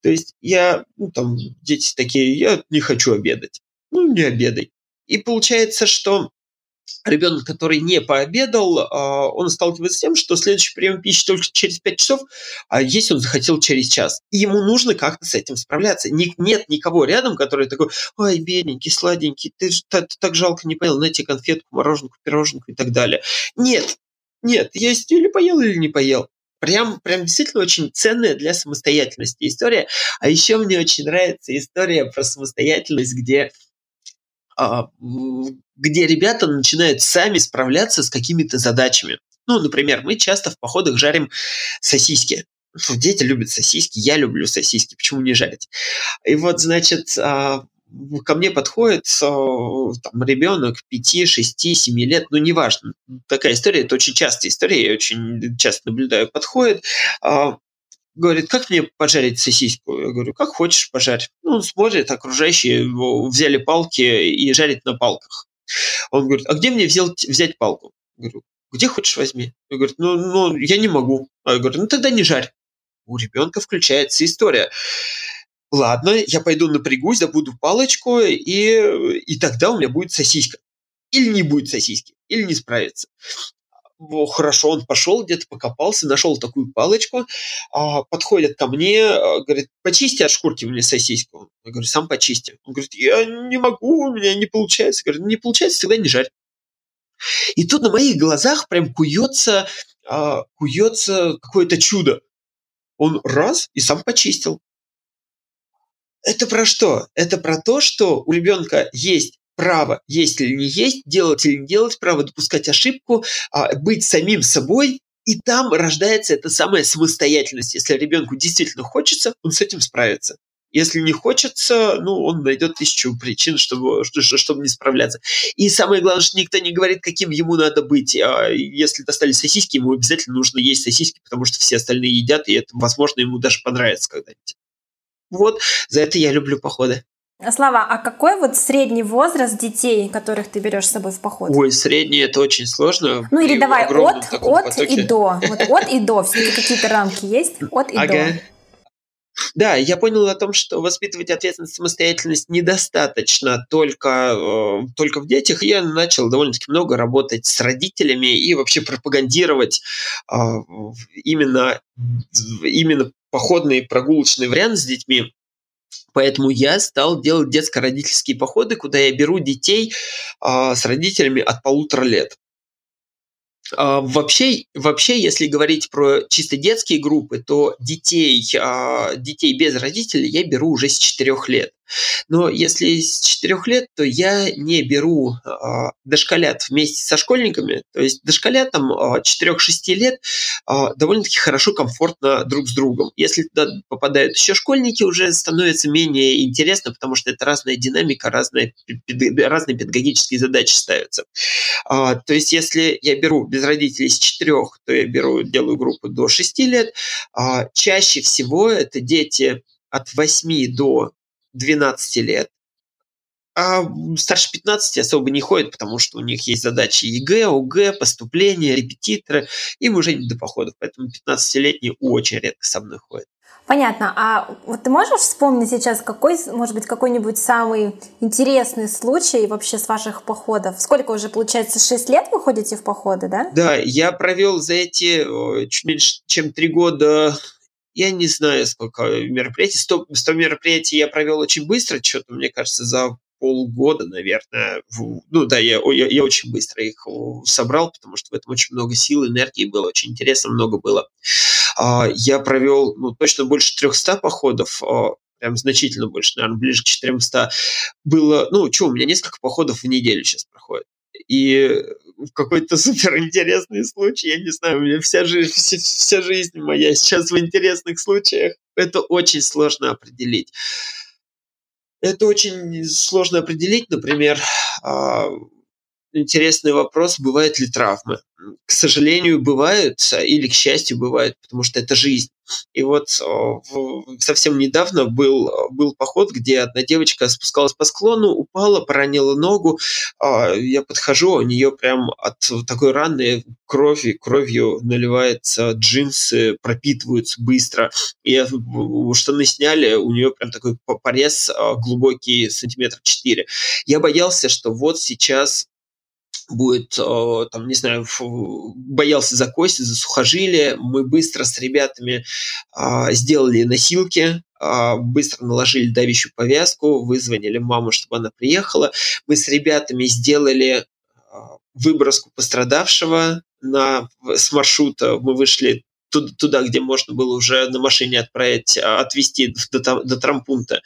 То есть я, ну там, дети такие, я не хочу обедать. Ну, не обедай. И получается, что ребенок, который не пообедал, а, он сталкивается с тем, что следующий прием пищи только через 5 часов, а есть он захотел через час. И ему нужно как-то с этим справляться. Нет никого рядом, который такой, ой, бедненький, сладенький, ты, ты, так жалко не поел, на тебе конфетку, мороженку, пироженку и так далее. Нет, нет, есть или поел, или не поел. Прям, прям действительно очень ценная для самостоятельности история. А еще мне очень нравится история про самостоятельность, где а, где ребята начинают сами справляться с какими-то задачами. Ну, например, мы часто в походах жарим сосиски. Ну, дети любят сосиски, я люблю сосиски, почему не жарить? И вот, значит, а, ко мне подходит там, ребенок 5, 6, 7 лет, ну, неважно. Такая история, это очень частая история, я очень часто наблюдаю, подходит, а, говорит, как мне пожарить сосиску? Я говорю, как хочешь пожарь. Ну, он смотрит, окружающие взяли палки и жарит на палках. Он говорит, а где мне взять, взять палку? Я говорю, где хочешь возьми. Я говорю, ну, ну, я не могу. А я говорю, ну тогда не жарь. У ребенка включается история. Ладно, я пойду напрягусь, добуду палочку, и, и тогда у меня будет сосиска. Или не будет сосиски, или не справится хорошо, он пошел где-то покопался, нашел такую палочку, а, подходит ко мне, а, говорит, почисти от шкурки мне сосиску. Я говорю, сам почисти. Он говорит, я не могу, у меня не получается. Я говорю, не получается, тогда не жарь. И тут на моих глазах прям куется, а, куется какое-то чудо. Он раз и сам почистил. Это про что? Это про то, что у ребенка есть право есть или не есть, делать или не делать, право допускать ошибку, а, быть самим собой, и там рождается эта самая самостоятельность. Если ребенку действительно хочется, он с этим справится. Если не хочется, ну, он найдет тысячу причин, чтобы, чтобы не справляться. И самое главное, что никто не говорит, каким ему надо быть. А если достали сосиски, ему обязательно нужно есть сосиски, потому что все остальные едят, и это, возможно, ему даже понравится когда-нибудь. Вот, за это я люблю походы. Слава, а какой вот средний возраст детей, которых ты берешь с собой в поход? Ой, средний это очень сложно. Ну или давай от, от и до. Вот от и до. Все какие-то рамки есть? От и ага. до. Да, я понял о том, что воспитывать ответственность, самостоятельность недостаточно только, э, только в детях. Я начал довольно-таки много работать с родителями и вообще пропагандировать э, именно, именно походный прогулочный вариант с детьми. Поэтому я стал делать детско-родительские походы, куда я беру детей а, с родителями от полутора лет. А, вообще, вообще, если говорить про чисто детские группы, то детей, а, детей без родителей я беру уже с 4 лет. Но если с 4 лет, то я не беру а, дошколят вместе со школьниками. То есть дошколятам 4-6 лет довольно-таки хорошо, комфортно друг с другом. Если туда попадают еще школьники, уже становится менее интересно, потому что это разная динамика, разные, разные педагогические задачи ставятся. То есть если я беру без родителей с 4, то я беру, делаю группу до 6 лет. Чаще всего это дети от 8 до 12 лет. А старше 15 особо не ходят, потому что у них есть задачи ЕГЭ, ОГЭ, поступления, репетиторы. Им уже не до походов, поэтому 15-летние очень редко со мной ходят. Понятно. А вот ты можешь вспомнить сейчас какой, может быть, какой-нибудь самый интересный случай вообще с ваших походов? Сколько уже, получается, 6 лет вы ходите в походы, да? Да, я провел за эти чуть меньше, чем 3 года я не знаю, сколько мероприятий. 100, 100 мероприятий я провел очень быстро, что-то, мне кажется, за полгода, наверное. Ну да, я, я, я очень быстро их собрал, потому что в этом очень много сил, энергии было, очень интересно, много было. А, я провел ну, точно больше 300 походов, а, прям значительно больше, наверное, ближе к 400. Было, ну, что, у меня несколько походов в неделю сейчас проходит. И какой-то супер интересный случай, я не знаю, у меня вся жизнь, вся, вся жизнь моя сейчас в интересных случаях. Это очень сложно определить. Это очень сложно определить, например, а, интересный вопрос, бывают ли травмы. К сожалению, бывают, или к счастью, бывают, потому что это жизнь. И вот совсем недавно был, был поход, где одна девочка спускалась по склону, упала, поранила ногу. А, я подхожу, у нее прям от такой раны крови, кровью наливается джинсы, пропитываются быстро. И штаны сняли, у нее прям такой порез а, глубокий, сантиметр 4. Я боялся, что вот сейчас будет, э, там, не знаю, боялся за кости, за сухожилие. Мы быстро с ребятами а, сделали носилки, а, быстро наложили давящую повязку, вызвонили маму, чтобы она приехала. Мы с ребятами сделали а, выброску пострадавшего на, с маршрута. Мы вышли туда, где можно было уже на машине отправить, а, отвезти до, до трампунта.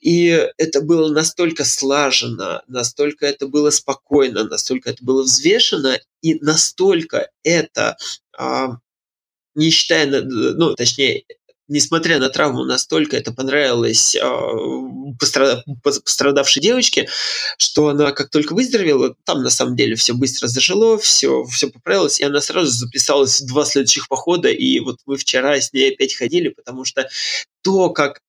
И это было настолько слаженно, настолько это было спокойно, настолько это было взвешено, и настолько это а, не считая, ну, точнее, несмотря на травму, настолько это понравилось э, пострадавшей девочке, что она как только выздоровела, там на самом деле все быстро зажило, все, все поправилось, и она сразу записалась в два следующих похода, и вот мы вчера с ней опять ходили, потому что то, как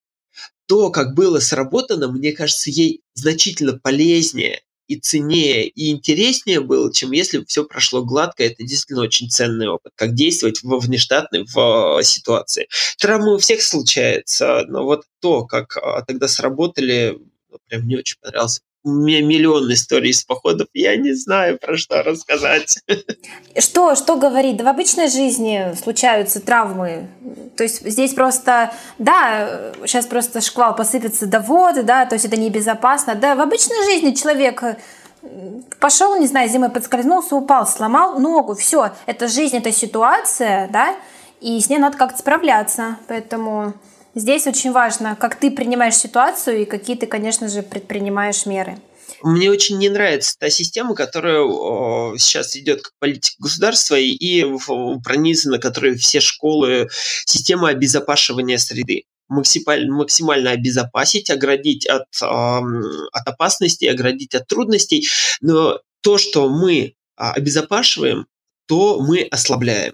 то, как было сработано, мне кажется, ей значительно полезнее и ценнее, и интереснее было, чем если все прошло гладко. Это действительно очень ценный опыт, как действовать во внештатной в э, ситуации. Травмы у всех случаются, но вот то, как а, тогда сработали, ну, прям мне очень понравилось у меня миллион историй из походов, я не знаю, про что рассказать. Что, что говорить? Да в обычной жизни случаются травмы. То есть здесь просто, да, сейчас просто шквал посыпется воды, да, то есть это небезопасно. Да, в обычной жизни человек пошел, не знаю, зимой подскользнулся, упал, сломал ногу, все, это жизнь, это ситуация, да, и с ней надо как-то справляться. Поэтому Здесь очень важно, как ты принимаешь ситуацию и какие ты, конечно же, предпринимаешь меры. Мне очень не нравится та система, которая о, сейчас идет как политика государства и, и пронизана, которой все школы, система обезопашивания среды максимально, максимально обезопасить, оградить от, э, от опасностей, оградить от трудностей. Но то, что мы а, обезопашиваем, то мы ослабляем.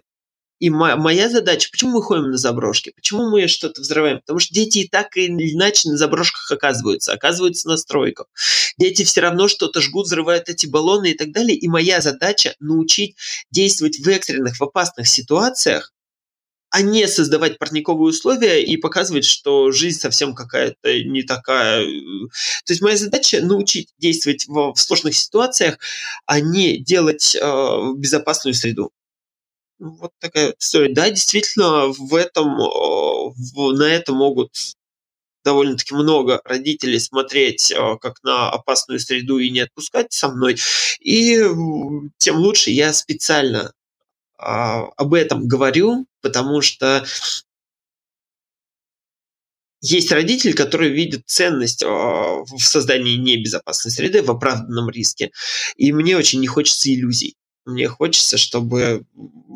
И моя задача, почему мы ходим на заброшки, почему мы что-то взрываем? Потому что дети и так или иначе на заброшках оказываются, оказываются на стройках. Дети все равно что-то жгут, взрывают эти баллоны и так далее. И моя задача научить действовать в экстренных, в опасных ситуациях, а не создавать парниковые условия и показывать, что жизнь совсем какая-то не такая. То есть моя задача научить действовать в, в сложных ситуациях, а не делать э, безопасную среду. Вот такая история. Да, действительно, в этом, в, на это могут довольно-таки много родителей смотреть как на опасную среду и не отпускать со мной. И тем лучше я специально а, об этом говорю, потому что есть родители, которые видят ценность в создании небезопасной среды, в оправданном риске. И мне очень не хочется иллюзий. Мне хочется, чтобы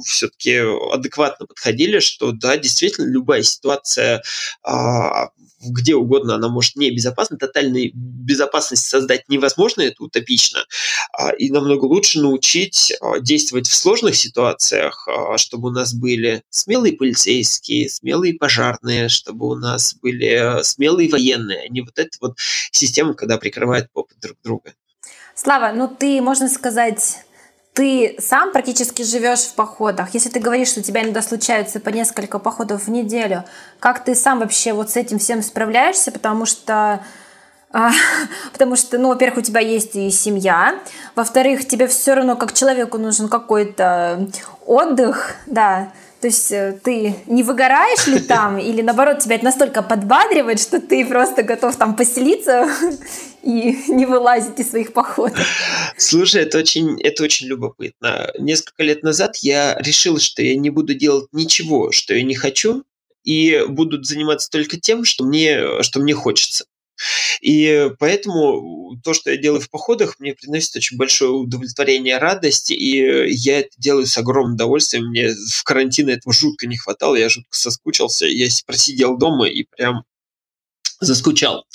все-таки адекватно подходили, что да, действительно, любая ситуация а, где угодно она может не безопасна. Тотальной безопасности создать невозможно, это утопично. А, и намного лучше научить а, действовать в сложных ситуациях, чтобы у нас были смелые полицейские, смелые пожарные, чтобы у нас были смелые военные, а не вот эта вот система, когда прикрывают попы друг друга. Слава, ну ты, можно сказать, ты сам практически живешь в походах. Если ты говоришь, что у тебя иногда случаются по несколько походов в неделю, как ты сам вообще вот с этим всем справляешься? Потому что а, потому что, ну, во-первых, у тебя есть и семья, во-вторых, тебе все равно как человеку нужен какой-то отдых, да, то есть э, ты не выгораешь ли там, или наоборот тебя это настолько подбадривает, что ты просто готов там поселиться и не вылазить из своих походов? Слушай, это очень, это очень любопытно. Несколько лет назад я решил, что я не буду делать ничего, что я не хочу, и буду заниматься только тем, что мне, что мне хочется. И поэтому то, что я делаю в походах, мне приносит очень большое удовлетворение, радость, и я это делаю с огромным удовольствием. Мне в карантин этого жутко не хватало, я жутко соскучился, я просидел дома и прям заскучал.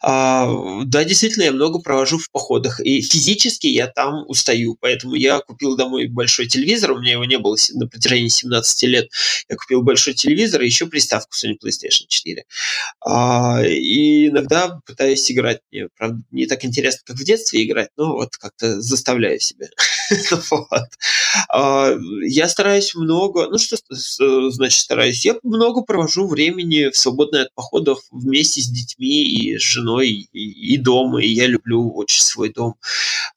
А, да, действительно, я много провожу в походах, и физически я там устаю, поэтому я купил домой большой телевизор, у меня его не было на протяжении 17 лет, я купил большой телевизор и еще приставку Sony PlayStation 4. А, и иногда пытаюсь играть, мне, правда, не так интересно, как в детстве играть, но вот как-то заставляю себя. вот. А, я стараюсь много, ну что значит стараюсь? Я много провожу времени в свободное от походов вместе с детьми и с женой и дома, и я люблю очень свой дом.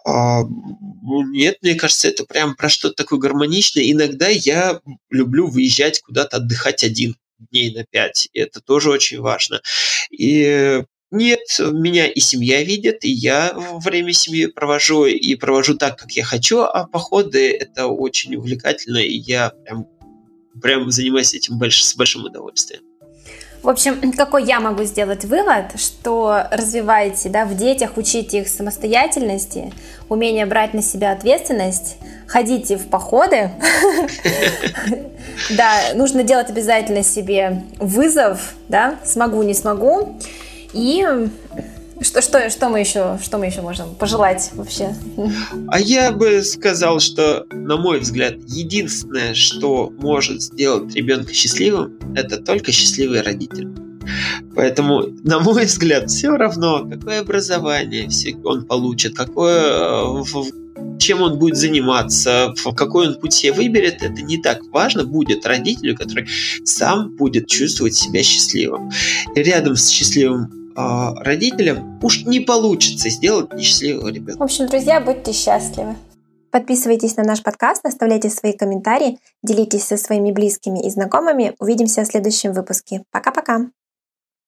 А, нет, мне кажется, это прям про что-то такое гармоничное. Иногда я люблю выезжать куда-то отдыхать один дней на пять. Это тоже очень важно. И нет, меня и семья видит, и я время семьи провожу, и провожу так, как я хочу, а походы – это очень увлекательно, и я прям, прям занимаюсь этим больш, с большим удовольствием. В общем, какой я могу сделать вывод, что развивайте да, в детях, учите их самостоятельности, умение брать на себя ответственность, ходите в походы. Да, нужно делать обязательно себе вызов, да, смогу, не смогу. И что, что, что, мы еще, что мы еще можем пожелать вообще? А я бы сказал, что, на мой взгляд, единственное, что может сделать ребенка счастливым, это только счастливый родитель. Поэтому, на мой взгляд, все равно, какое образование он получит, какое, чем он будет заниматься, какой он путь себе выберет, это не так важно будет родителю, который сам будет чувствовать себя счастливым. И рядом с счастливым родителям уж не получится сделать несчастливого ребенка. В общем, друзья, будьте счастливы. Подписывайтесь на наш подкаст, оставляйте свои комментарии, делитесь со своими близкими и знакомыми. Увидимся в следующем выпуске. Пока-пока!